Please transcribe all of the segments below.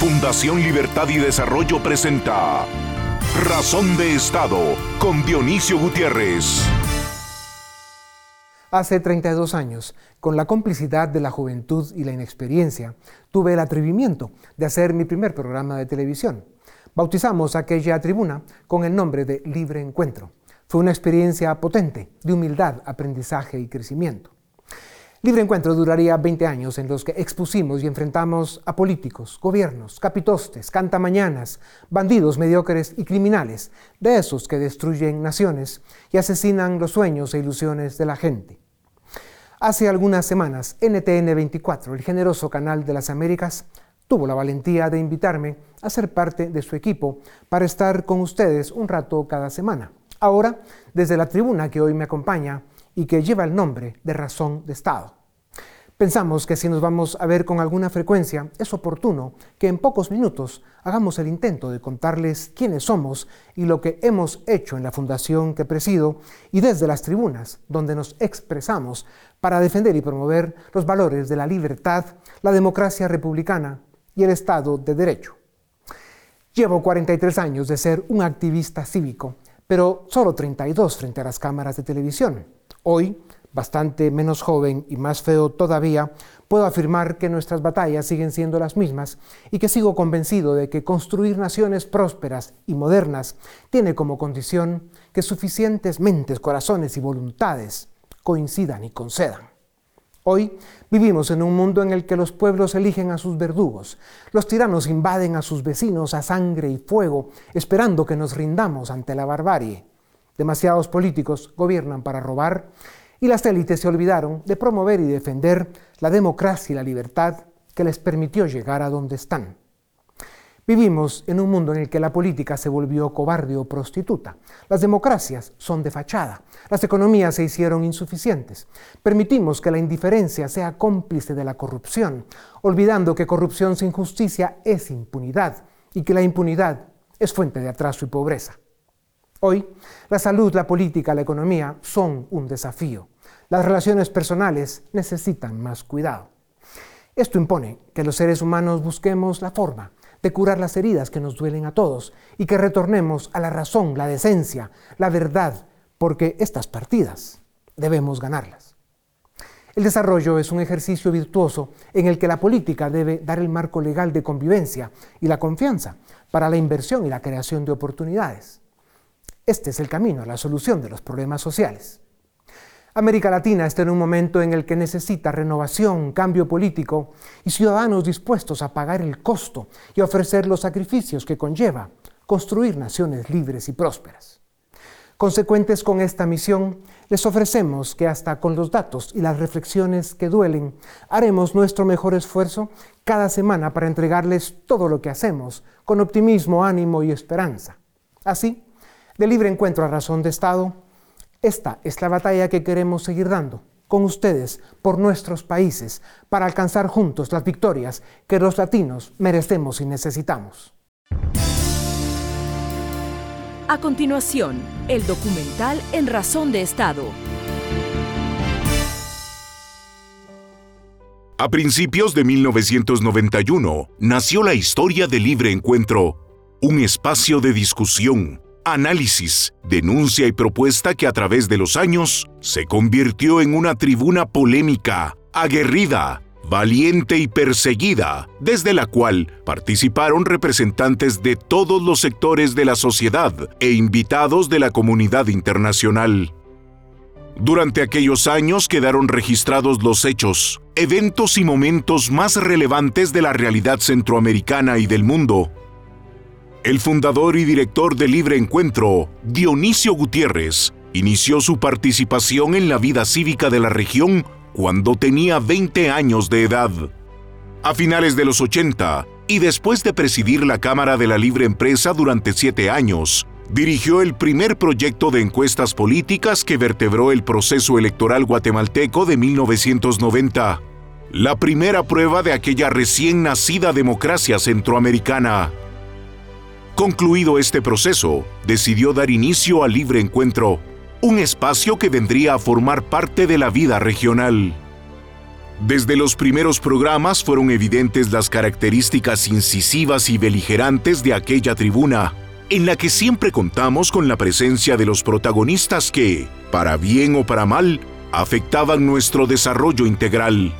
Fundación Libertad y Desarrollo presenta Razón de Estado con Dionisio Gutiérrez. Hace 32 años, con la complicidad de la juventud y la inexperiencia, tuve el atrevimiento de hacer mi primer programa de televisión. Bautizamos aquella tribuna con el nombre de Libre Encuentro. Fue una experiencia potente de humildad, aprendizaje y crecimiento. Libre Encuentro duraría 20 años en los que expusimos y enfrentamos a políticos, gobiernos, capitostes, cantamañanas, bandidos mediocres y criminales, de esos que destruyen naciones y asesinan los sueños e ilusiones de la gente. Hace algunas semanas, NTN 24, el generoso canal de las Américas, tuvo la valentía de invitarme a ser parte de su equipo para estar con ustedes un rato cada semana. Ahora, desde la tribuna que hoy me acompaña, y que lleva el nombre de razón de Estado. Pensamos que si nos vamos a ver con alguna frecuencia, es oportuno que en pocos minutos hagamos el intento de contarles quiénes somos y lo que hemos hecho en la fundación que presido y desde las tribunas donde nos expresamos para defender y promover los valores de la libertad, la democracia republicana y el Estado de Derecho. Llevo 43 años de ser un activista cívico, pero solo 32 frente a las cámaras de televisión. Hoy, bastante menos joven y más feo todavía, puedo afirmar que nuestras batallas siguen siendo las mismas y que sigo convencido de que construir naciones prósperas y modernas tiene como condición que suficientes mentes, corazones y voluntades coincidan y concedan. Hoy vivimos en un mundo en el que los pueblos eligen a sus verdugos, los tiranos invaden a sus vecinos a sangre y fuego, esperando que nos rindamos ante la barbarie. Demasiados políticos gobiernan para robar y las élites se olvidaron de promover y defender la democracia y la libertad que les permitió llegar a donde están. Vivimos en un mundo en el que la política se volvió cobarde o prostituta. Las democracias son de fachada. Las economías se hicieron insuficientes. Permitimos que la indiferencia sea cómplice de la corrupción, olvidando que corrupción sin justicia es impunidad y que la impunidad es fuente de atraso y pobreza. Hoy, la salud, la política, la economía son un desafío. Las relaciones personales necesitan más cuidado. Esto impone que los seres humanos busquemos la forma de curar las heridas que nos duelen a todos y que retornemos a la razón, la decencia, la verdad, porque estas partidas debemos ganarlas. El desarrollo es un ejercicio virtuoso en el que la política debe dar el marco legal de convivencia y la confianza para la inversión y la creación de oportunidades. Este es el camino a la solución de los problemas sociales. América Latina está en un momento en el que necesita renovación, cambio político y ciudadanos dispuestos a pagar el costo y ofrecer los sacrificios que conlleva construir naciones libres y prósperas. Consecuentes con esta misión, les ofrecemos que hasta con los datos y las reflexiones que duelen, haremos nuestro mejor esfuerzo cada semana para entregarles todo lo que hacemos con optimismo, ánimo y esperanza. Así, de libre encuentro a razón de Estado, esta es la batalla que queremos seguir dando con ustedes por nuestros países para alcanzar juntos las victorias que los latinos merecemos y necesitamos. A continuación, el documental En Razón de Estado. A principios de 1991 nació la historia de Libre Encuentro, un espacio de discusión análisis, denuncia y propuesta que a través de los años se convirtió en una tribuna polémica, aguerrida, valiente y perseguida, desde la cual participaron representantes de todos los sectores de la sociedad e invitados de la comunidad internacional. Durante aquellos años quedaron registrados los hechos, eventos y momentos más relevantes de la realidad centroamericana y del mundo, el fundador y director de Libre Encuentro, Dionisio Gutiérrez, inició su participación en la vida cívica de la región cuando tenía 20 años de edad. A finales de los 80, y después de presidir la Cámara de la Libre Empresa durante siete años, dirigió el primer proyecto de encuestas políticas que vertebró el proceso electoral guatemalteco de 1990, la primera prueba de aquella recién nacida democracia centroamericana. Concluido este proceso, decidió dar inicio al Libre Encuentro, un espacio que vendría a formar parte de la vida regional. Desde los primeros programas fueron evidentes las características incisivas y beligerantes de aquella tribuna, en la que siempre contamos con la presencia de los protagonistas que, para bien o para mal, afectaban nuestro desarrollo integral.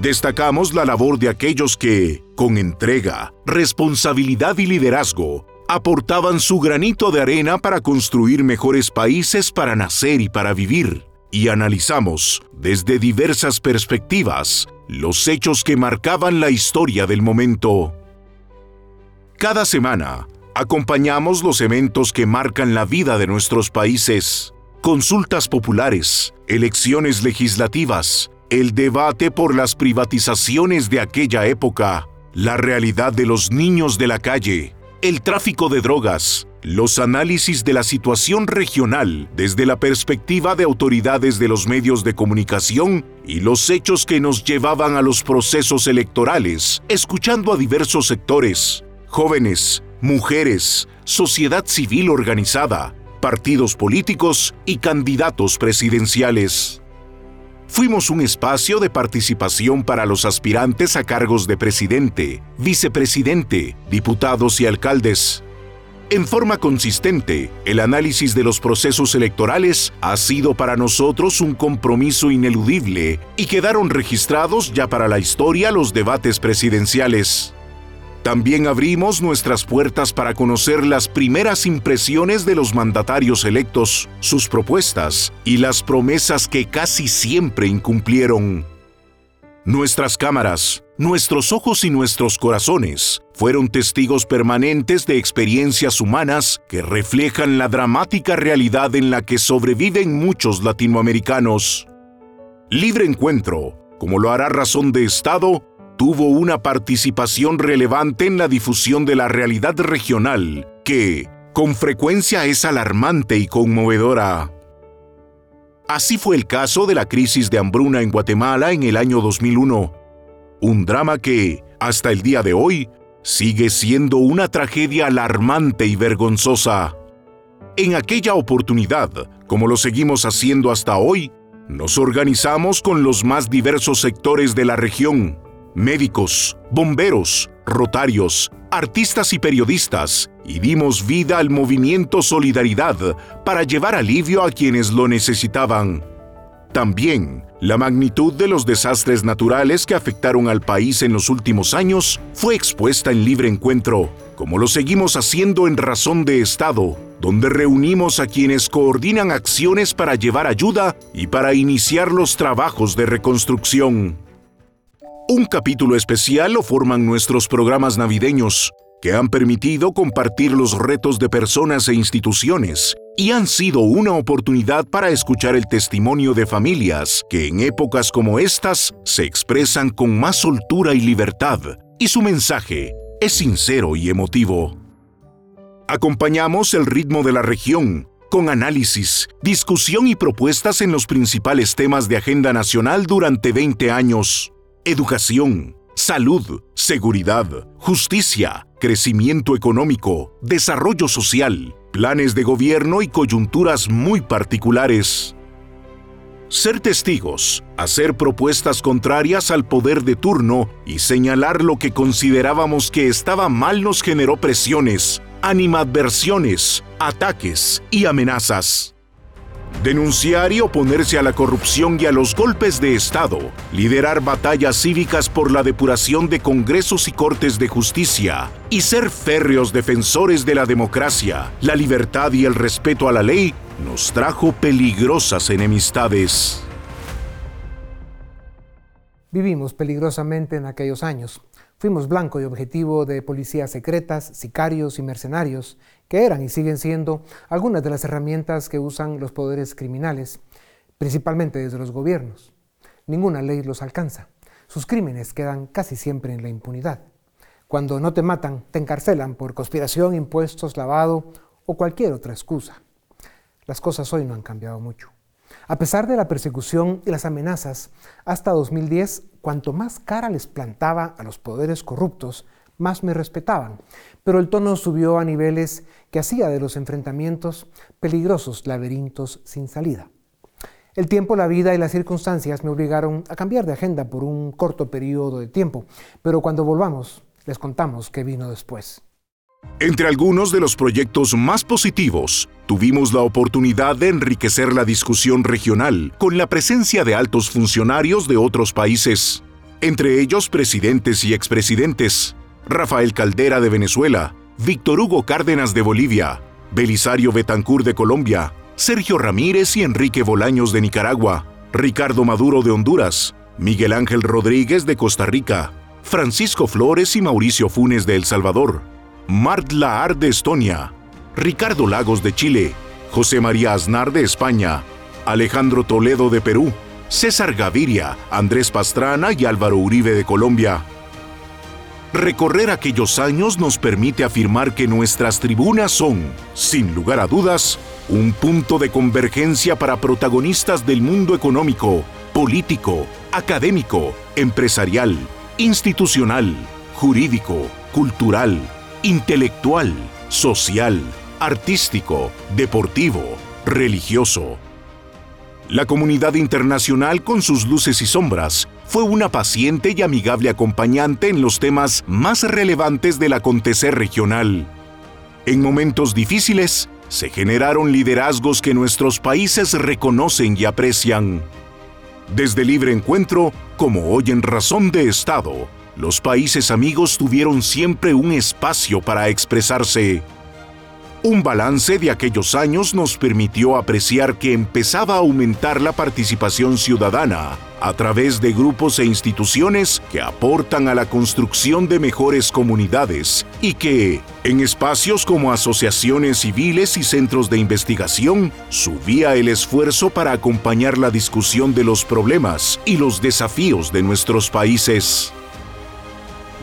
Destacamos la labor de aquellos que, con entrega, responsabilidad y liderazgo, aportaban su granito de arena para construir mejores países para nacer y para vivir y analizamos desde diversas perspectivas los hechos que marcaban la historia del momento. Cada semana acompañamos los eventos que marcan la vida de nuestros países, consultas populares, elecciones legislativas, el debate por las privatizaciones de aquella época, la realidad de los niños de la calle, el tráfico de drogas, los análisis de la situación regional desde la perspectiva de autoridades de los medios de comunicación y los hechos que nos llevaban a los procesos electorales, escuchando a diversos sectores, jóvenes, mujeres, sociedad civil organizada, partidos políticos y candidatos presidenciales. Fuimos un espacio de participación para los aspirantes a cargos de presidente, vicepresidente, diputados y alcaldes. En forma consistente, el análisis de los procesos electorales ha sido para nosotros un compromiso ineludible y quedaron registrados ya para la historia los debates presidenciales. También abrimos nuestras puertas para conocer las primeras impresiones de los mandatarios electos, sus propuestas y las promesas que casi siempre incumplieron. Nuestras cámaras, nuestros ojos y nuestros corazones fueron testigos permanentes de experiencias humanas que reflejan la dramática realidad en la que sobreviven muchos latinoamericanos. Libre Encuentro, como lo hará Razón de Estado, tuvo una participación relevante en la difusión de la realidad regional, que, con frecuencia, es alarmante y conmovedora. Así fue el caso de la crisis de hambruna en Guatemala en el año 2001, un drama que, hasta el día de hoy, sigue siendo una tragedia alarmante y vergonzosa. En aquella oportunidad, como lo seguimos haciendo hasta hoy, nos organizamos con los más diversos sectores de la región, médicos, bomberos, rotarios, artistas y periodistas, y dimos vida al movimiento Solidaridad para llevar alivio a quienes lo necesitaban. También, la magnitud de los desastres naturales que afectaron al país en los últimos años fue expuesta en libre encuentro, como lo seguimos haciendo en Razón de Estado, donde reunimos a quienes coordinan acciones para llevar ayuda y para iniciar los trabajos de reconstrucción. Un capítulo especial lo forman nuestros programas navideños, que han permitido compartir los retos de personas e instituciones y han sido una oportunidad para escuchar el testimonio de familias que en épocas como estas se expresan con más soltura y libertad, y su mensaje es sincero y emotivo. Acompañamos el ritmo de la región con análisis, discusión y propuestas en los principales temas de agenda nacional durante 20 años educación, salud, seguridad, justicia, crecimiento económico, desarrollo social, planes de gobierno y coyunturas muy particulares. Ser testigos, hacer propuestas contrarias al poder de turno y señalar lo que considerábamos que estaba mal nos generó presiones, animadversiones, ataques y amenazas. Denunciar y oponerse a la corrupción y a los golpes de Estado. Liderar batallas cívicas por la depuración de congresos y cortes de justicia. Y ser férreos defensores de la democracia, la libertad y el respeto a la ley nos trajo peligrosas enemistades. Vivimos peligrosamente en aquellos años. Fuimos blanco y objetivo de policías secretas, sicarios y mercenarios, que eran y siguen siendo algunas de las herramientas que usan los poderes criminales, principalmente desde los gobiernos. Ninguna ley los alcanza. Sus crímenes quedan casi siempre en la impunidad. Cuando no te matan, te encarcelan por conspiración, impuestos, lavado o cualquier otra excusa. Las cosas hoy no han cambiado mucho. A pesar de la persecución y las amenazas, hasta 2010, cuanto más cara les plantaba a los poderes corruptos, más me respetaban. Pero el tono subió a niveles que hacía de los enfrentamientos peligrosos laberintos sin salida. El tiempo, la vida y las circunstancias me obligaron a cambiar de agenda por un corto periodo de tiempo, pero cuando volvamos les contamos qué vino después. Entre algunos de los proyectos más positivos, tuvimos la oportunidad de enriquecer la discusión regional con la presencia de altos funcionarios de otros países, entre ellos presidentes y expresidentes, Rafael Caldera de Venezuela, Víctor Hugo Cárdenas de Bolivia, Belisario Betancourt de Colombia, Sergio Ramírez y Enrique Bolaños de Nicaragua, Ricardo Maduro de Honduras, Miguel Ángel Rodríguez de Costa Rica, Francisco Flores y Mauricio Funes de El Salvador, Mart Laar de Estonia, Ricardo Lagos de Chile, José María Aznar de España, Alejandro Toledo de Perú, César Gaviria, Andrés Pastrana y Álvaro Uribe de Colombia. Recorrer aquellos años nos permite afirmar que nuestras tribunas son, sin lugar a dudas, un punto de convergencia para protagonistas del mundo económico, político, académico, empresarial, institucional, jurídico, cultural, intelectual, social, artístico, deportivo, religioso. La comunidad internacional con sus luces y sombras fue una paciente y amigable acompañante en los temas más relevantes del acontecer regional. En momentos difíciles, se generaron liderazgos que nuestros países reconocen y aprecian. Desde Libre Encuentro, como hoy en Razón de Estado, los países amigos tuvieron siempre un espacio para expresarse. Un balance de aquellos años nos permitió apreciar que empezaba a aumentar la participación ciudadana a través de grupos e instituciones que aportan a la construcción de mejores comunidades y que, en espacios como asociaciones civiles y centros de investigación, subía el esfuerzo para acompañar la discusión de los problemas y los desafíos de nuestros países.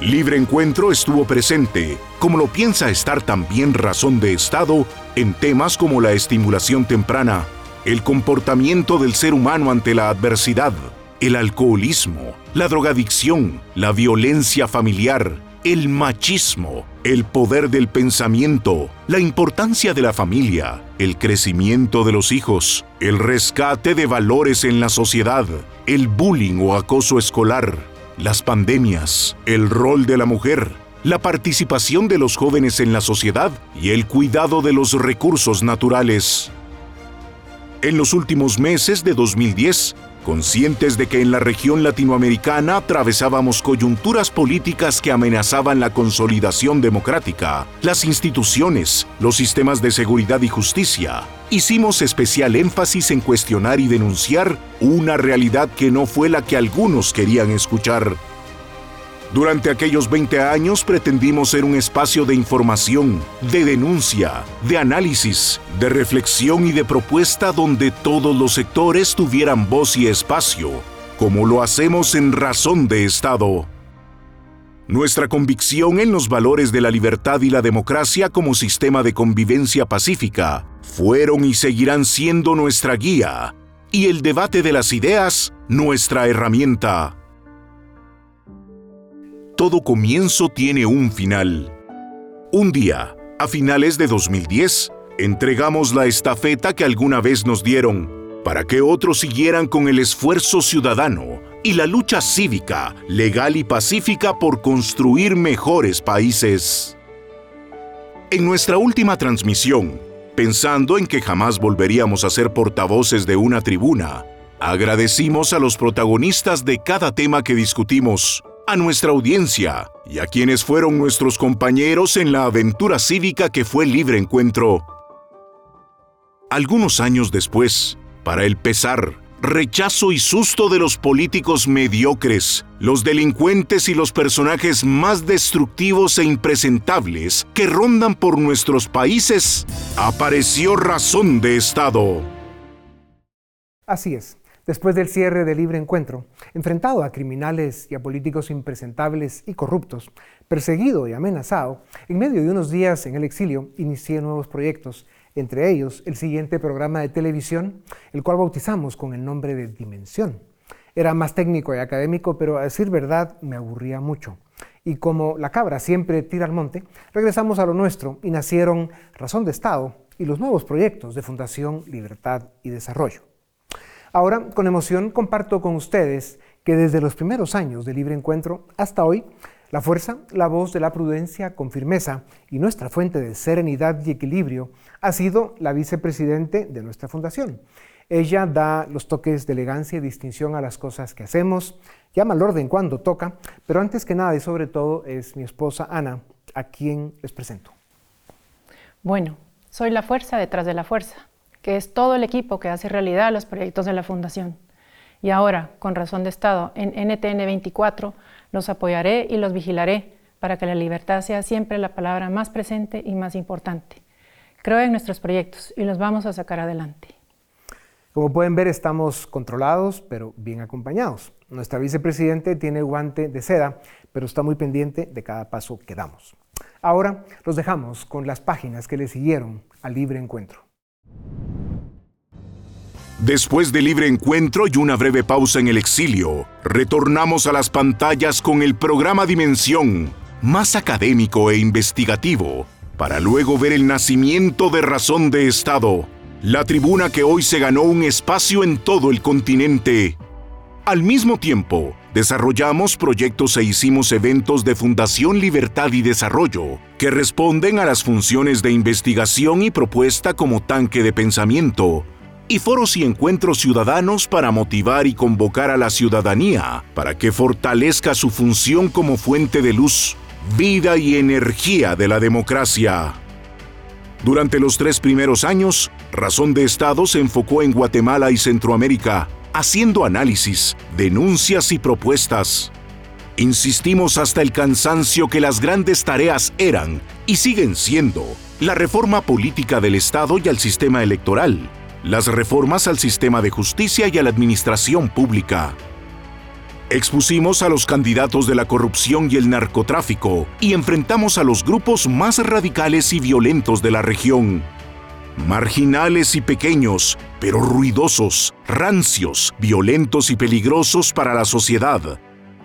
Libre Encuentro estuvo presente, como lo piensa estar también Razón de Estado, en temas como la estimulación temprana, el comportamiento del ser humano ante la adversidad, el alcoholismo, la drogadicción, la violencia familiar, el machismo, el poder del pensamiento, la importancia de la familia, el crecimiento de los hijos, el rescate de valores en la sociedad, el bullying o acoso escolar, las pandemias, el rol de la mujer, la participación de los jóvenes en la sociedad y el cuidado de los recursos naturales. En los últimos meses de 2010, conscientes de que en la región latinoamericana atravesábamos coyunturas políticas que amenazaban la consolidación democrática, las instituciones, los sistemas de seguridad y justicia, hicimos especial énfasis en cuestionar y denunciar una realidad que no fue la que algunos querían escuchar. Durante aquellos 20 años pretendimos ser un espacio de información, de denuncia, de análisis, de reflexión y de propuesta donde todos los sectores tuvieran voz y espacio, como lo hacemos en Razón de Estado. Nuestra convicción en los valores de la libertad y la democracia como sistema de convivencia pacífica fueron y seguirán siendo nuestra guía, y el debate de las ideas nuestra herramienta todo comienzo tiene un final. Un día, a finales de 2010, entregamos la estafeta que alguna vez nos dieron para que otros siguieran con el esfuerzo ciudadano y la lucha cívica, legal y pacífica por construir mejores países. En nuestra última transmisión, pensando en que jamás volveríamos a ser portavoces de una tribuna, agradecimos a los protagonistas de cada tema que discutimos a nuestra audiencia y a quienes fueron nuestros compañeros en la aventura cívica que fue Libre Encuentro. Algunos años después, para el pesar, rechazo y susto de los políticos mediocres, los delincuentes y los personajes más destructivos e impresentables que rondan por nuestros países, apareció razón de Estado. Así es. Después del cierre del libre encuentro, enfrentado a criminales y a políticos impresentables y corruptos, perseguido y amenazado, en medio de unos días en el exilio inicié nuevos proyectos, entre ellos el siguiente programa de televisión, el cual bautizamos con el nombre de Dimensión. Era más técnico y académico, pero a decir verdad me aburría mucho. Y como la cabra siempre tira al monte, regresamos a lo nuestro y nacieron Razón de Estado y los nuevos proyectos de Fundación Libertad y Desarrollo. Ahora, con emoción, comparto con ustedes que desde los primeros años de Libre Encuentro hasta hoy, la fuerza, la voz de la prudencia con firmeza y nuestra fuente de serenidad y equilibrio ha sido la vicepresidente de nuestra fundación. Ella da los toques de elegancia y distinción a las cosas que hacemos, llama al orden cuando toca, pero antes que nada y sobre todo es mi esposa Ana, a quien les presento. Bueno, soy la fuerza detrás de la fuerza, que es todo el equipo que hace realidad los proyectos de la Fundación. Y ahora, con razón de Estado, en NTN 24 los apoyaré y los vigilaré para que la libertad sea siempre la palabra más presente y más importante. Creo en nuestros proyectos y los vamos a sacar adelante. Como pueden ver, estamos controlados, pero bien acompañados. Nuestra vicepresidente tiene guante de seda, pero está muy pendiente de cada paso que damos. Ahora los dejamos con las páginas que le siguieron al libre encuentro. Después de libre encuentro y una breve pausa en el exilio, retornamos a las pantallas con el programa Dimensión, más académico e investigativo, para luego ver el nacimiento de Razón de Estado, la tribuna que hoy se ganó un espacio en todo el continente. Al mismo tiempo, desarrollamos proyectos e hicimos eventos de Fundación Libertad y Desarrollo, que responden a las funciones de investigación y propuesta como tanque de pensamiento, y foros y encuentros ciudadanos para motivar y convocar a la ciudadanía para que fortalezca su función como fuente de luz, vida y energía de la democracia. Durante los tres primeros años, Razón de Estado se enfocó en Guatemala y Centroamérica, haciendo análisis, denuncias y propuestas. Insistimos hasta el cansancio que las grandes tareas eran y siguen siendo la reforma política del Estado y al sistema electoral, las reformas al sistema de justicia y a la administración pública. Expusimos a los candidatos de la corrupción y el narcotráfico y enfrentamos a los grupos más radicales y violentos de la región. Marginales y pequeños, pero ruidosos, rancios, violentos y peligrosos para la sociedad,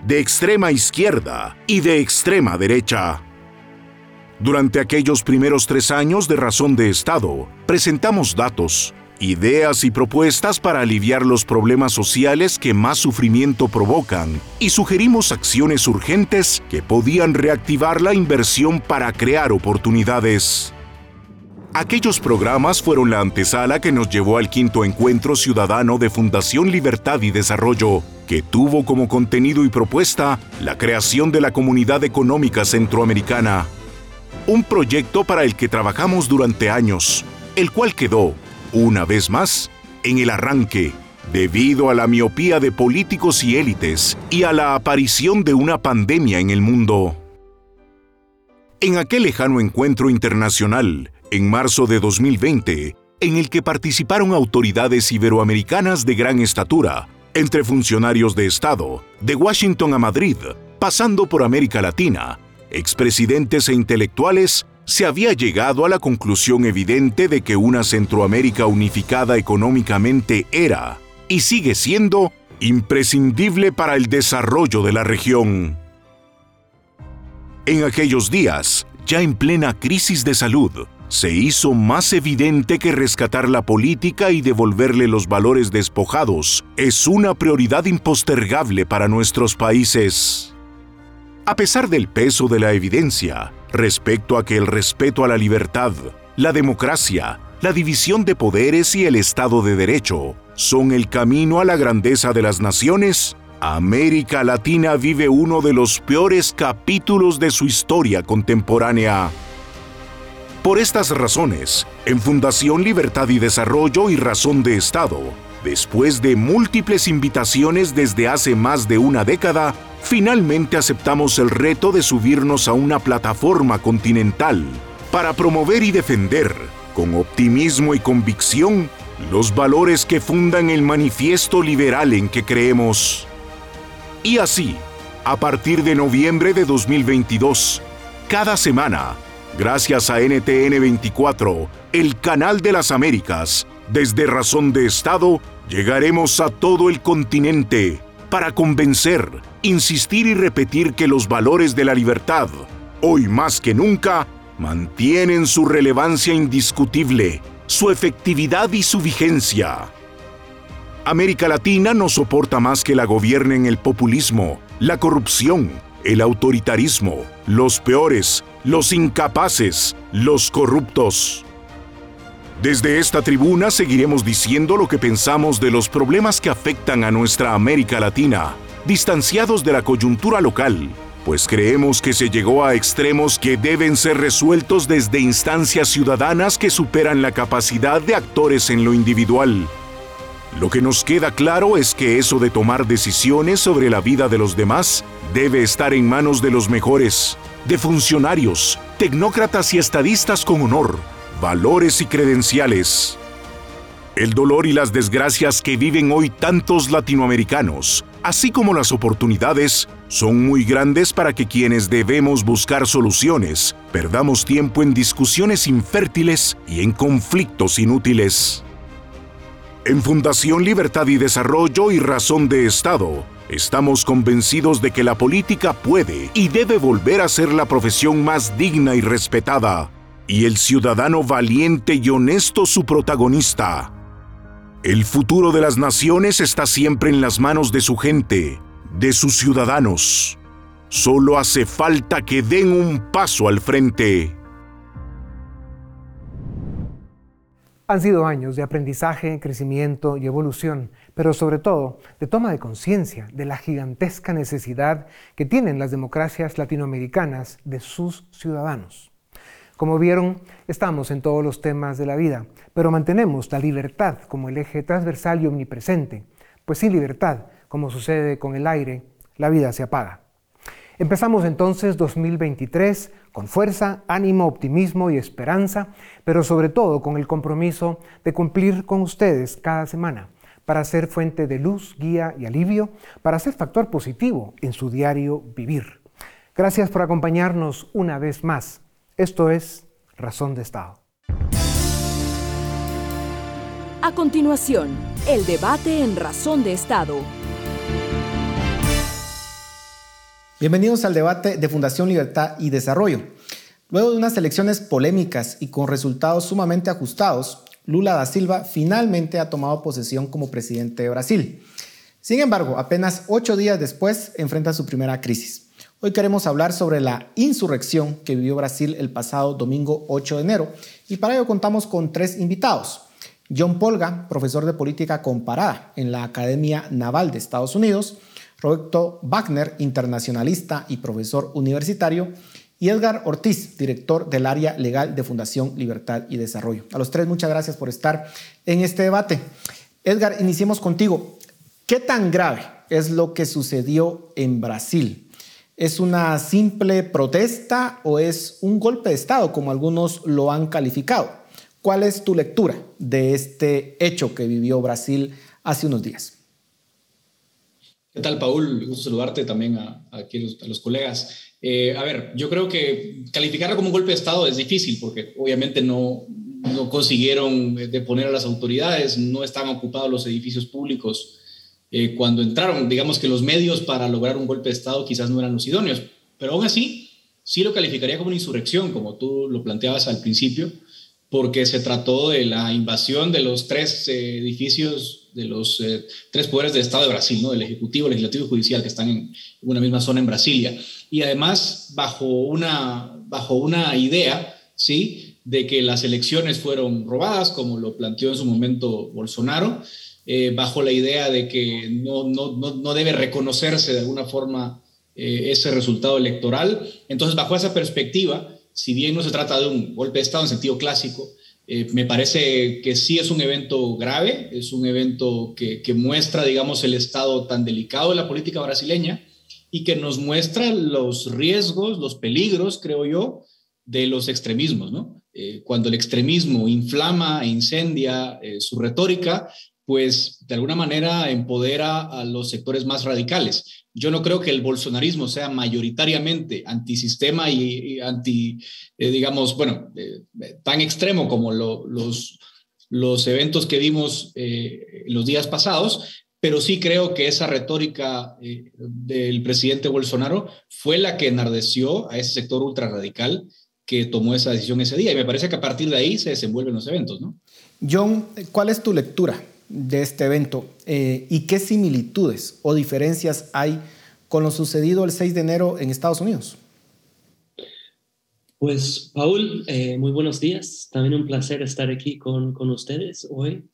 de extrema izquierda y de extrema derecha. Durante aquellos primeros tres años de razón de Estado, presentamos datos, ideas y propuestas para aliviar los problemas sociales que más sufrimiento provocan y sugerimos acciones urgentes que podían reactivar la inversión para crear oportunidades. Aquellos programas fueron la antesala que nos llevó al quinto encuentro ciudadano de Fundación Libertad y Desarrollo, que tuvo como contenido y propuesta la creación de la Comunidad Económica Centroamericana. Un proyecto para el que trabajamos durante años, el cual quedó, una vez más, en el arranque, debido a la miopía de políticos y élites y a la aparición de una pandemia en el mundo. En aquel lejano encuentro internacional, en marzo de 2020, en el que participaron autoridades iberoamericanas de gran estatura, entre funcionarios de Estado, de Washington a Madrid, pasando por América Latina, expresidentes e intelectuales se había llegado a la conclusión evidente de que una Centroamérica unificada económicamente era, y sigue siendo, imprescindible para el desarrollo de la región. En aquellos días, ya en plena crisis de salud, se hizo más evidente que rescatar la política y devolverle los valores despojados es una prioridad impostergable para nuestros países. A pesar del peso de la evidencia, respecto a que el respeto a la libertad, la democracia, la división de poderes y el Estado de Derecho son el camino a la grandeza de las naciones, América Latina vive uno de los peores capítulos de su historia contemporánea. Por estas razones, en Fundación Libertad y Desarrollo y Razón de Estado, después de múltiples invitaciones desde hace más de una década, finalmente aceptamos el reto de subirnos a una plataforma continental para promover y defender, con optimismo y convicción, los valores que fundan el manifiesto liberal en que creemos. Y así, a partir de noviembre de 2022, cada semana, gracias a NTN 24, el canal de las Américas, desde Razón de Estado, llegaremos a todo el continente para convencer, insistir y repetir que los valores de la libertad, hoy más que nunca, mantienen su relevancia indiscutible, su efectividad y su vigencia. América Latina no soporta más que la gobiernen el populismo, la corrupción, el autoritarismo, los peores, los incapaces, los corruptos. Desde esta tribuna seguiremos diciendo lo que pensamos de los problemas que afectan a nuestra América Latina, distanciados de la coyuntura local, pues creemos que se llegó a extremos que deben ser resueltos desde instancias ciudadanas que superan la capacidad de actores en lo individual. Lo que nos queda claro es que eso de tomar decisiones sobre la vida de los demás debe estar en manos de los mejores, de funcionarios, tecnócratas y estadistas con honor, valores y credenciales. El dolor y las desgracias que viven hoy tantos latinoamericanos, así como las oportunidades, son muy grandes para que quienes debemos buscar soluciones perdamos tiempo en discusiones infértiles y en conflictos inútiles. En Fundación Libertad y Desarrollo y Razón de Estado, estamos convencidos de que la política puede y debe volver a ser la profesión más digna y respetada, y el ciudadano valiente y honesto su protagonista. El futuro de las naciones está siempre en las manos de su gente, de sus ciudadanos. Solo hace falta que den un paso al frente. Han sido años de aprendizaje, crecimiento y evolución, pero sobre todo de toma de conciencia de la gigantesca necesidad que tienen las democracias latinoamericanas de sus ciudadanos. Como vieron, estamos en todos los temas de la vida, pero mantenemos la libertad como el eje transversal y omnipresente, pues sin libertad, como sucede con el aire, la vida se apaga. Empezamos entonces 2023 con fuerza, ánimo, optimismo y esperanza, pero sobre todo con el compromiso de cumplir con ustedes cada semana para ser fuente de luz, guía y alivio, para ser factor positivo en su diario vivir. Gracias por acompañarnos una vez más. Esto es Razón de Estado. A continuación, el debate en Razón de Estado Bienvenidos al debate de Fundación Libertad y Desarrollo. Luego de unas elecciones polémicas y con resultados sumamente ajustados, Lula da Silva finalmente ha tomado posesión como presidente de Brasil. Sin embargo, apenas ocho días después enfrenta su primera crisis. Hoy queremos hablar sobre la insurrección que vivió Brasil el pasado domingo 8 de enero y para ello contamos con tres invitados. John Polga, profesor de política comparada en la Academia Naval de Estados Unidos, Roberto Wagner, internacionalista y profesor universitario, y Edgar Ortiz, director del área legal de Fundación Libertad y Desarrollo. A los tres, muchas gracias por estar en este debate. Edgar, iniciemos contigo. ¿Qué tan grave es lo que sucedió en Brasil? ¿Es una simple protesta o es un golpe de Estado, como algunos lo han calificado? ¿Cuál es tu lectura de este hecho que vivió Brasil hace unos días? ¿Qué tal, Paul? Gusto saludarte también a, aquí a los, colegas. Eh, a ver, yo creo que calificarlo como un golpe de Estado es difícil porque obviamente no, no consiguieron deponer a las autoridades, no están ocupados los edificios públicos eh, cuando entraron. Digamos que los medios para lograr un golpe de Estado quizás no eran los idóneos, pero aún así sí lo calificaría como una insurrección, como tú lo planteabas al principio, porque se trató de la invasión de los tres eh, edificios de los eh, tres poderes del Estado de Brasil, ¿no? del Ejecutivo, Legislativo y Judicial, que están en una misma zona en Brasilia. Y además bajo una, bajo una idea, ¿sí? de que las elecciones fueron robadas, como lo planteó en su momento Bolsonaro, eh, bajo la idea de que no, no, no, debe reconocerse de alguna forma eh, ese resultado electoral. Entonces, bajo esa perspectiva, si bien no se trata de un golpe de Estado en sentido clásico, eh, me parece que sí es un evento grave, es un evento que, muestra, digamos, el estado tan delicado de la política brasileña y que nos muestra los riesgos, los peligros, creo yo, de los extremismos, ¿no? Cuando el extremismo inflama e incendia su retórica, pues de alguna manera empodera a los sectores más radicales. Yo no creo que el bolsonarismo sea mayoritariamente antisistema y, y anti, eh, digamos, bueno, eh, tan extremo como los, los eventos que vimos eh, los días pasados, pero sí creo que esa retórica del presidente Bolsonaro fue la que enardeció a ese sector ultrarradical que tomó esa decisión ese día. Y me parece que a partir de ahí se desenvuelven los eventos, ¿no? John, ¿cuál es tu lectura de este evento eh, y qué similitudes o diferencias hay con lo sucedido el 6 de enero en Estados Unidos. Pues, Paul, eh, muy buenos días. También un placer estar aquí con, con ustedes hoy.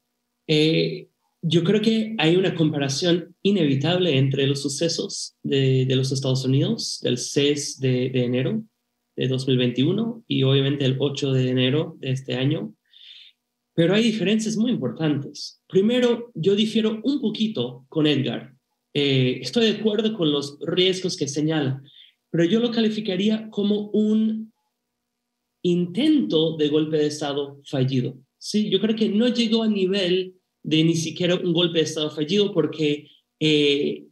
Eh, yo creo que hay una comparación inevitable entre los sucesos de, los Estados Unidos del 6 de, de, enero de 2021 y obviamente el 8 de enero de este año. Pero hay diferencias muy importantes. Primero, yo difiero un poquito con Edgar. Eh, estoy de acuerdo con los riesgos que señala, pero yo lo calificaría como un intento de golpe de Estado fallido. Sí, yo creo que no llegó a nivel de ni siquiera un golpe de Estado fallido porque eh,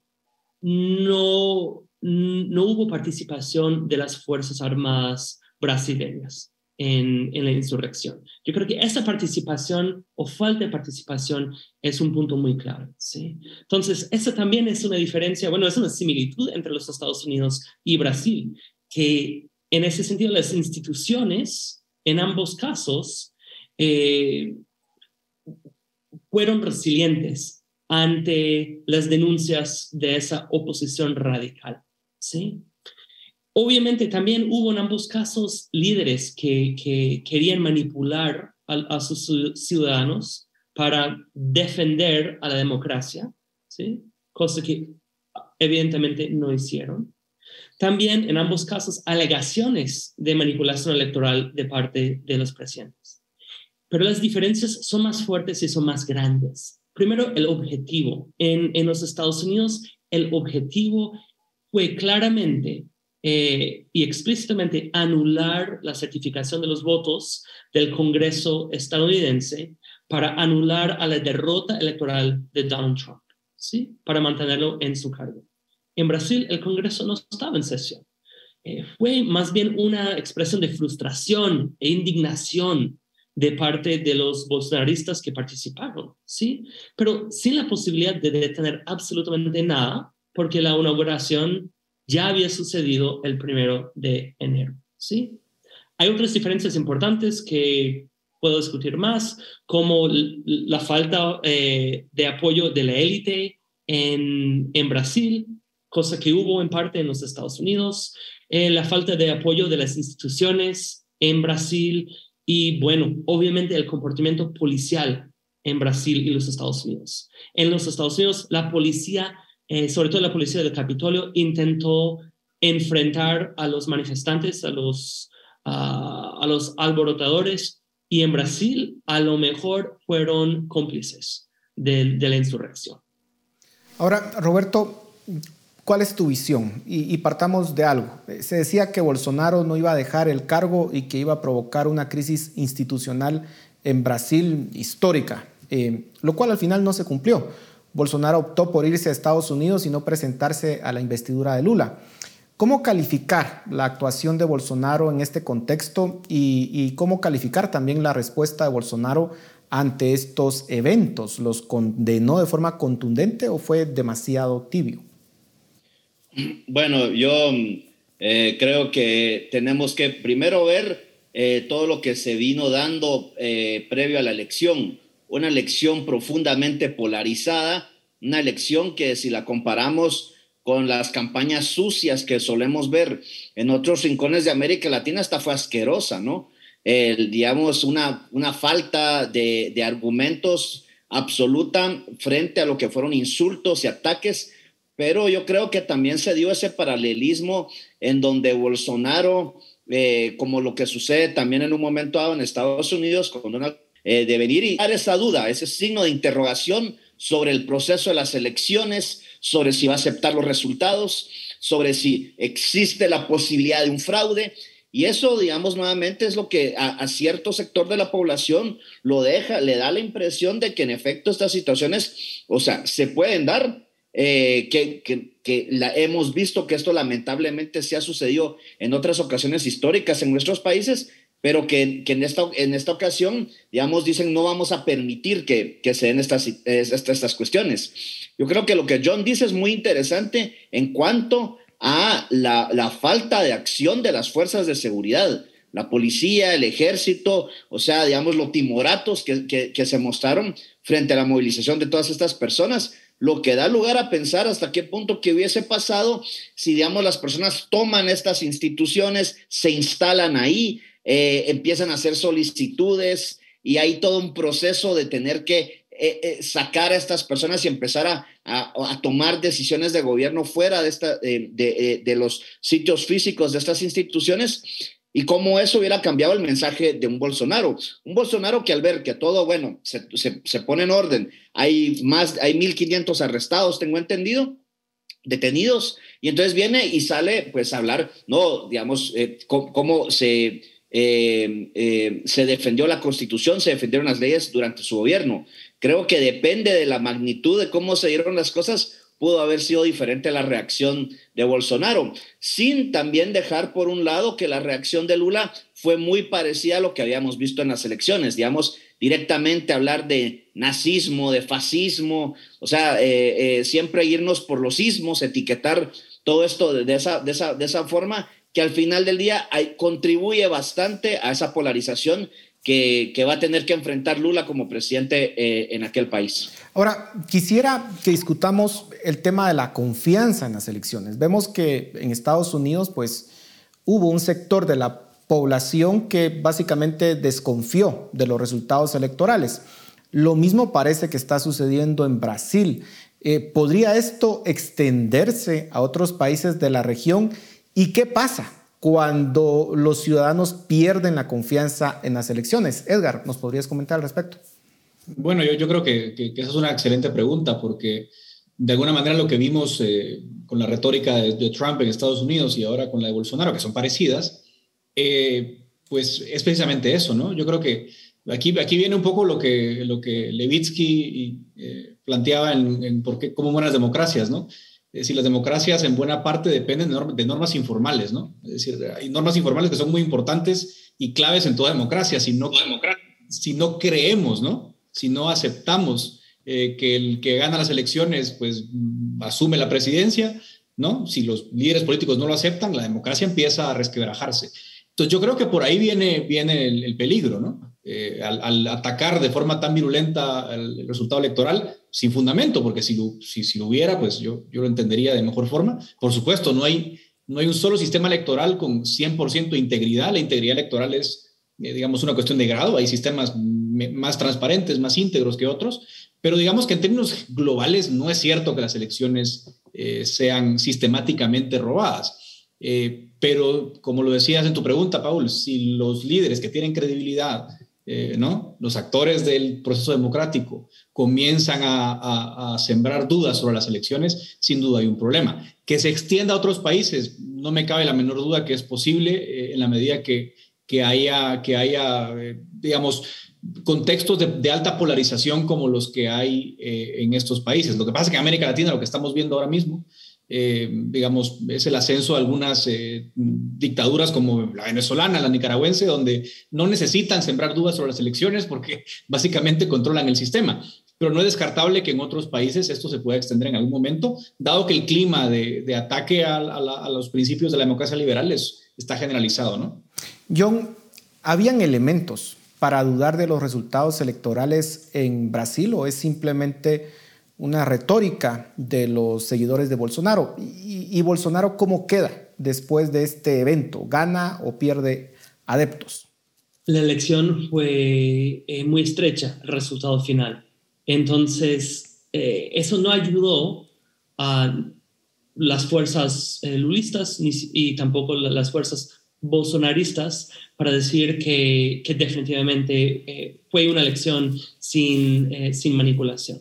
no, no hubo participación de las Fuerzas Armadas brasileñas en, en, la insurrección. Yo creo que esa participación o falta de participación es un punto muy clave. ¿sí? Entonces, esa también es una diferencia, bueno, es una similitud entre los Estados Unidos y Brasil, que en ese sentido, las instituciones, en ambos casos, eh, fueron resilientes ante las denuncias de esa oposición radical. ¿sí? Obviamente también hubo en ambos casos líderes que, que querían manipular a, sus ciudadanos para defender a la democracia, ¿sí? cosa que evidentemente no hicieron. También en ambos casos alegaciones de manipulación electoral de parte de los presidentes. Pero las diferencias son más fuertes y son más grandes. Primero, el objetivo. En los Estados Unidos, el objetivo fue claramente eh, y explícitamente anular la certificación de los votos del Congreso estadounidense para anular a la derrota electoral de Donald Trump, ¿sí? Para mantenerlo en su cargo. En Brasil el Congreso no estaba en sesión. Eh, fue más bien una expresión de frustración e indignación de parte de los bolsonaristas que participaron, ¿sí? Pero sin la posibilidad de detener absolutamente nada, porque la inauguración ya había sucedido el primero de enero, ¿sí? Hay otras diferencias importantes que puedo discutir más, como la falta eh, de apoyo de la élite en, Brasil, cosa que hubo en parte en los Estados Unidos, eh, la falta de apoyo de las instituciones en Brasil y, bueno, obviamente el comportamiento policial en Brasil y los Estados Unidos. En los Estados Unidos, la policía, eh, sobre todo la policía del Capitolio, intentó enfrentar a los manifestantes, a los, alborotadores, y en Brasil a lo mejor fueron cómplices de, de la insurrección. Ahora, Roberto, ¿Cuál es tu visión? Y, partamos de algo. Eh, se decía que Bolsonaro no iba a dejar el cargo y que iba a provocar una crisis institucional en Brasil histórica, eh, lo cual al final no se cumplió. Bolsonaro optó por irse a Estados Unidos y no presentarse a la investidura de Lula. ¿Cómo calificar la actuación de Bolsonaro en este contexto y, cómo calificar también la respuesta de Bolsonaro ante estos eventos? ¿Los condenó de forma contundente o fue demasiado tibio? Bueno, yo eh, creo que tenemos que primero ver eh, todo lo que se vino dando eh, previo a la elección. Una elección profundamente polarizada, una elección que si la comparamos con las campañas sucias que solemos ver en otros rincones de América Latina, esta fue asquerosa, ¿no? digamos, una, una falta de, de argumentos absoluta frente a lo que fueron insultos y ataques pero yo creo que también se dio ese paralelismo en donde Bolsonaro, eh, como lo que sucede también en un momento dado en Estados Unidos, con una, eh, de venir y dar esa duda, ese signo de interrogación sobre el proceso de las elecciones, sobre si va a aceptar los resultados, sobre si existe la posibilidad de un fraude. Y eso, digamos, nuevamente es lo que a, cierto sector de la población lo deja, le da la impresión de que en efecto estas situaciones, o sea, se pueden dar, eh, que, que, la, hemos visto que esto lamentablemente se ha sucedido en otras ocasiones históricas en nuestros países, pero que, que en, esta, en esta ocasión, digamos, dicen no vamos a permitir que, que se den estas, estas, estas cuestiones. Yo creo que lo que John dice es muy interesante en cuanto a la, la falta de acción de las fuerzas de seguridad. la policía, el ejército, o sea, digamos, los timoratos que, que se mostraron frente a la movilización de todas estas personas lo que da lugar a pensar hasta qué punto que hubiese pasado si, digamos, las personas toman estas instituciones, se instalan ahí, eh, empiezan a hacer solicitudes y hay todo un proceso de tener que eh, eh, sacar a estas personas y empezar a, a, tomar decisiones de gobierno fuera de, esta, de, de, los sitios físicos de estas instituciones y cómo eso hubiera cambiado el mensaje de un Bolsonaro. Un Bolsonaro que al ver que todo, bueno, se, se, pone en orden, hay más, hay 1.500 arrestados, tengo entendido, detenidos, y entonces viene y sale pues a hablar, no, digamos, eh, cómo, se, eh, eh, se defendió la constitución, se defendieron las leyes durante su gobierno. Creo que depende de la magnitud de cómo se dieron las cosas, pudo haber sido diferente la reacción de Bolsonaro, sin también dejar por un lado que la reacción de Lula fue muy parecida a lo que habíamos visto en las elecciones, digamos, directamente hablar de nazismo, de fascismo, o sea, eh, siempre irnos por los sismos, etiquetar todo esto de, esa, de, esa, de esa forma que al final del día contribuye bastante a esa polarización que, va a tener que enfrentar Lula como presidente eh, en aquel país. Ahora, quisiera que discutamos el tema de la confianza en las elecciones. Vemos que en Estados Unidos, pues, hubo un sector de la población que básicamente desconfió de los resultados electorales. Lo mismo parece que está sucediendo en Brasil. Eh, ¿Podría esto extenderse a otros países de la región? ¿Y qué pasa cuando los ciudadanos pierden la confianza en las elecciones? Edgar, ¿nos podrías comentar al respecto? Bueno, yo, creo que, que, esa es una excelente pregunta porque de alguna manera lo que vimos eh, con la retórica de, Trump en Estados Unidos y ahora con la de Bolsonaro, que son parecidas, eh, pues es precisamente eso, ¿no? Yo creo que aquí, aquí viene un poco lo que, lo que Levitsky eh, planteaba en, en por qué, cómo buenas democracias, ¿no? Es decir, las democracias en buena parte dependen de, normas informales, ¿no? Es decir, hay normas informales que son muy importantes y claves en toda democracia. Si no, si no creemos, ¿no? Si no aceptamos eh, que el que gana las elecciones, pues asume la presidencia, ¿no? Si los líderes políticos no lo aceptan, la democracia empieza a resquebrajarse. Entonces yo creo que por ahí viene, viene el, peligro, ¿no? Eh, al, atacar de forma tan virulenta el resultado electoral, sin fundamento, porque si lo, si, si lo hubiera, pues yo, yo lo entendería de mejor forma. Por supuesto, no hay, no hay un solo sistema electoral con 100% de integridad. La integridad electoral es, eh, digamos, una cuestión de grado. Hay sistemas más transparentes, más íntegros que otros, pero digamos que en términos globales no es cierto que las elecciones eh, sean sistemáticamente robadas. Pero como lo decías en tu pregunta, Paul, si los líderes que tienen credibilidad, ¿no? los actores del proceso democrático, comienzan a, sembrar dudas sobre las elecciones, sin duda hay un problema. Que se extienda a otros países, no me cabe la menor duda que es posible eh, en la medida que, que haya, que haya eh, digamos, contextos de, alta polarización como los que hay eh, en estos países. Lo que pasa es que en América Latina lo que estamos viendo ahora mismo, digamos, es el ascenso de algunas dictaduras como la venezolana, la nicaragüense, donde no necesitan sembrar dudas sobre las elecciones porque básicamente controlan el sistema pero no es descartable que en otros países esto se pueda extender en algún momento, dado que el clima de, ataque a, los principios de la democracia liberal está generalizado, ¿no? John, ¿habían elementos para dudar de los resultados electorales en Brasil o es simplemente una retórica de los seguidores de Bolsonaro? ¿Y, Bolsonaro cómo queda después de este evento? ¿Gana o pierde adeptos? La elección fue eh, muy estrecha, el resultado final. Entonces, eh, eso no ayudó a las fuerzas eh, lulistas y tampoco las fuerzas bolsonaristas para decir que, definitivamente eh, fue una elección sin, sin manipulación.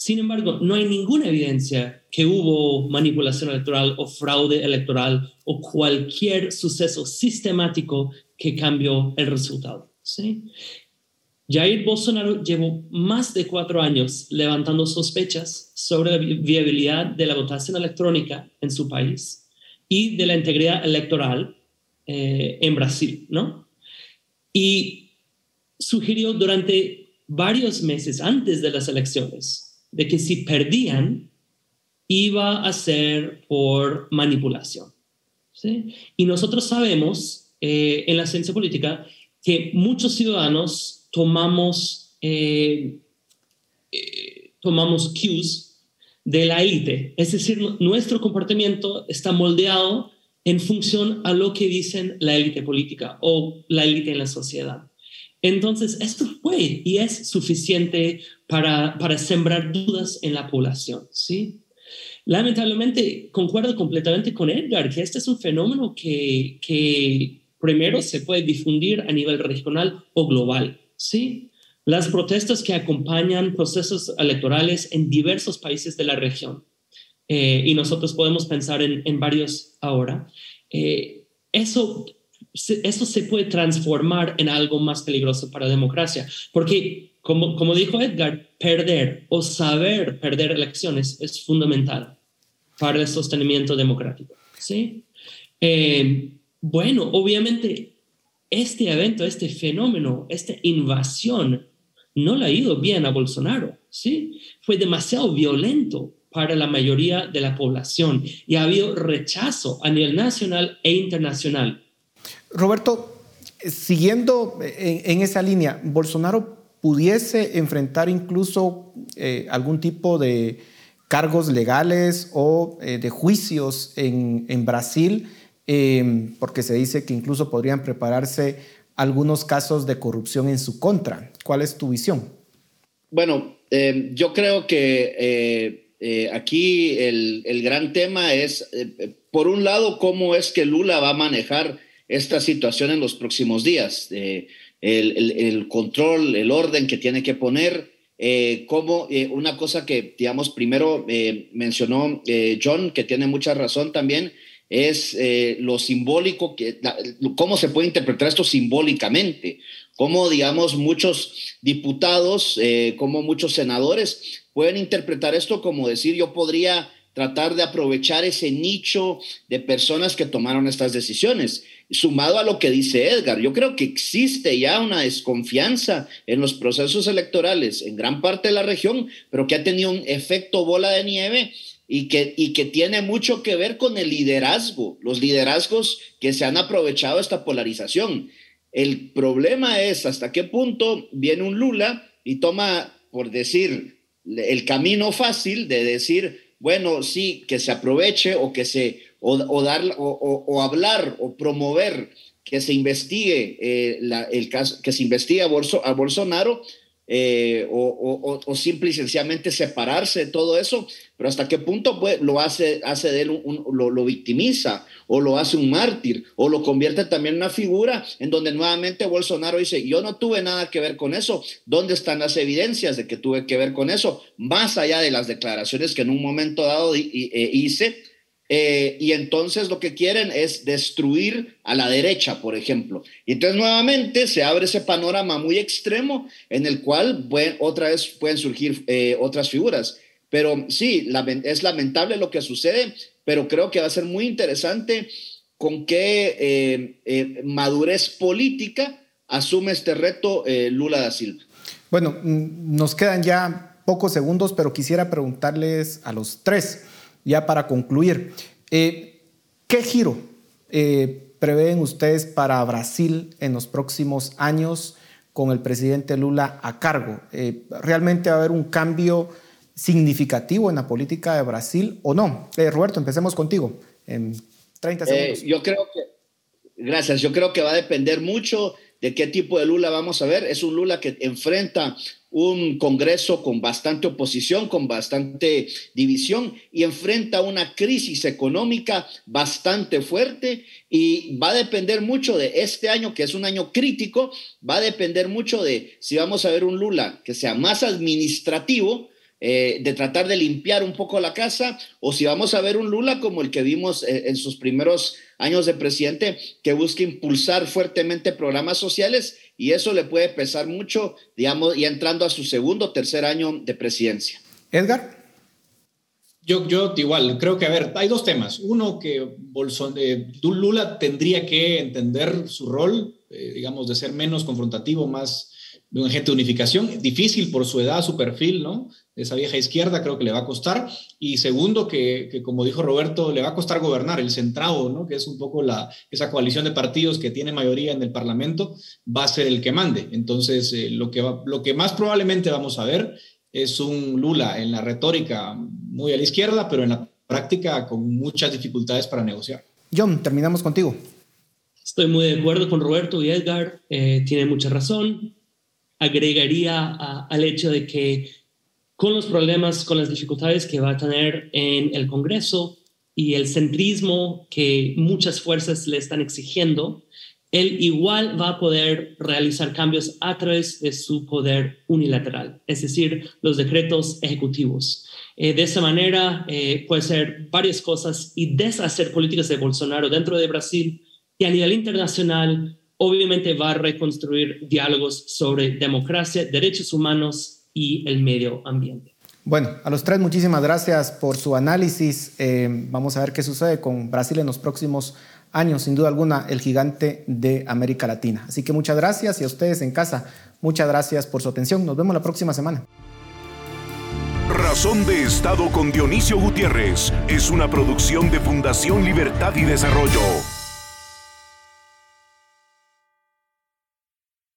Sin embargo, no hay ninguna evidencia que hubo manipulación electoral o fraude electoral o cualquier suceso sistemático que cambió el resultado. ¿sí? Jair Bolsonaro llevó más de cuatro años levantando sospechas sobre la viabilidad de la votación electrónica en su país y de la integridad electoral eh, en Brasil, ¿no? Y sugirió durante varios meses antes de las elecciones de que si perdían, iba a ser por manipulación. ¿sí? Y nosotros sabemos eh, en la ciencia política que muchos ciudadanos tomamos, eh, eh, tomamos cues de la élite. Es decir, nuestro comportamiento está moldeado en función a lo que dicen la élite política o la élite en la sociedad. Entonces, esto fue y es suficiente para, para sembrar dudas en la población, ¿sí? Lamentablemente, concuerdo completamente con Edgar, que este es un fenómeno que, que primero se puede difundir a nivel regional o global, ¿sí? Las protestas que acompañan procesos electorales en diversos países de la región, eh, y nosotros podemos pensar en, en varios ahora, eh, eso eso se puede transformar en algo más peligroso para la democracia. Porque, como, como dijo Edgar, perder o saber perder elecciones es fundamental para el sostenimiento democrático. ¿sí? Eh, bueno, obviamente, este evento, este fenómeno, esta invasión, no le ha ido bien a Bolsonaro. ¿sí? Fue demasiado violento para la mayoría de la población y ha habido rechazo a nivel nacional e internacional Roberto, siguiendo en, esa línea, ¿Bolsonaro pudiese enfrentar incluso eh, algún tipo de cargos legales o eh, de juicios en, Brasil? Em, porque se dice que incluso podrían prepararse algunos casos de corrupción en su contra. ¿Cuál es tu visión? Bueno, em, yo creo que eh, aquí el, el, gran tema es, por un lado, cómo es que Lula va a manejar esta situación en los próximos días, el, el, control, el orden que tiene que poner, eh, como eh, una cosa que, digamos, primero eh, mencionó John, que tiene mucha razón también, es lo simbólico, que, cómo se puede interpretar esto simbólicamente, cómo, digamos, muchos diputados, como muchos senadores pueden interpretar esto como decir, yo podría tratar de aprovechar ese nicho de personas que tomaron estas decisiones sumado a lo que dice Edgar, yo creo que existe ya una desconfianza en los procesos electorales en gran parte de la región, pero que ha tenido un efecto bola de nieve y que, y que tiene mucho que ver con el liderazgo, los liderazgos que se han aprovechado esta polarización. El problema es hasta qué punto viene un Lula y toma, por decir, el camino fácil de decir, bueno, sí, que se aproveche o que se o, dar, o, hablar o promover que se investigue eh, el caso, que se investigue a, a Bolsonaro eh, o, o, simple y sencillamente separarse de todo eso, pero hasta qué punto pues, lo hace, hace de él un, lo, lo, victimiza o lo hace un mártir o lo convierte también en una figura en donde nuevamente Bolsonaro dice, yo no tuve nada que ver con eso, ¿dónde están las evidencias de que tuve que ver con eso? Más allá de las declaraciones que en un momento dado eh, hice eh, y entonces lo que quieren es destruir a la derecha, por ejemplo. Y entonces nuevamente se abre ese panorama muy extremo en el cual otra vez pueden surgir eh, otras figuras. Pero sí, es lamentable lo que sucede, pero creo que va a ser muy interesante con qué eh, madurez política asume este reto Lula da Silva. Bueno, mm, nos quedan ya pocos segundos, pero quisiera preguntarles a los tres ya para concluir, eh, ¿qué giro eh, prevén ustedes para Brasil en los próximos años con el presidente Lula a cargo? Eh, ¿Realmente va a haber un cambio significativo en la política de Brasil o no? Roberto, empecemos contigo en 30 segundos. yo creo que, gracias, yo creo que va a depender mucho de qué tipo de Lula vamos a ver. Es un Lula que enfrenta un Congreso con bastante oposición, con bastante división y enfrenta una crisis económica bastante fuerte y va a depender mucho de este año, que es un año crítico, va a depender mucho de si vamos a ver un Lula que sea más administrativo, eh, de tratar de limpiar un poco la casa, o si vamos a ver un Lula como el que vimos eh, en sus primeros años de presidente, que busca impulsar fuertemente programas sociales y eso le puede pesar mucho, digamos, y entrando a su segundo o tercer año de presidencia. Edgar. Yo, yo igual, creo que, a ver, hay dos temas. Uno, que Bolson, eh, Lula tendría que entender su rol, digamos, de ser menos confrontativo, más un agente de unificación, difícil por su edad, su perfil, ¿no? Esa vieja izquierda creo que le va a costar. Y segundo, que, como dijo Roberto, le va a costar gobernar el centrado, ¿no? Que es un poco la, esa coalición de partidos que tiene mayoría en el Parlamento, va a ser el que mande. Entonces, eh, lo, que lo que más probablemente vamos a ver es un Lula en la retórica muy a la izquierda, pero en la práctica con muchas dificultades para negociar. John, terminamos contigo. Estoy muy de acuerdo con Roberto y Edgar, eh, tiene mucha razón. Agregaría al hecho de que con los problemas, con las dificultades que va a tener en el Congreso y el centrismo que muchas fuerzas le están exigiendo, él igual va a poder realizar cambios a través de su poder unilateral, es decir, los decretos ejecutivos. Eh, de esa manera eh, puede ser varias cosas y deshacer políticas de Bolsonaro dentro de Brasil y a nivel internacional obviamente va a reconstruir diálogos sobre democracia, derechos humanos y el medio ambiente. Bueno, a los tres muchísimas gracias por su análisis. Eh, vamos a ver qué sucede con Brasil en los próximos años, sin duda alguna, el gigante de América Latina. Así que muchas gracias y a ustedes en casa, muchas gracias por su atención. Nos vemos la próxima semana. Razón de Estado con Dionisio Gutiérrez es una producción de Fundación Libertad y Desarrollo.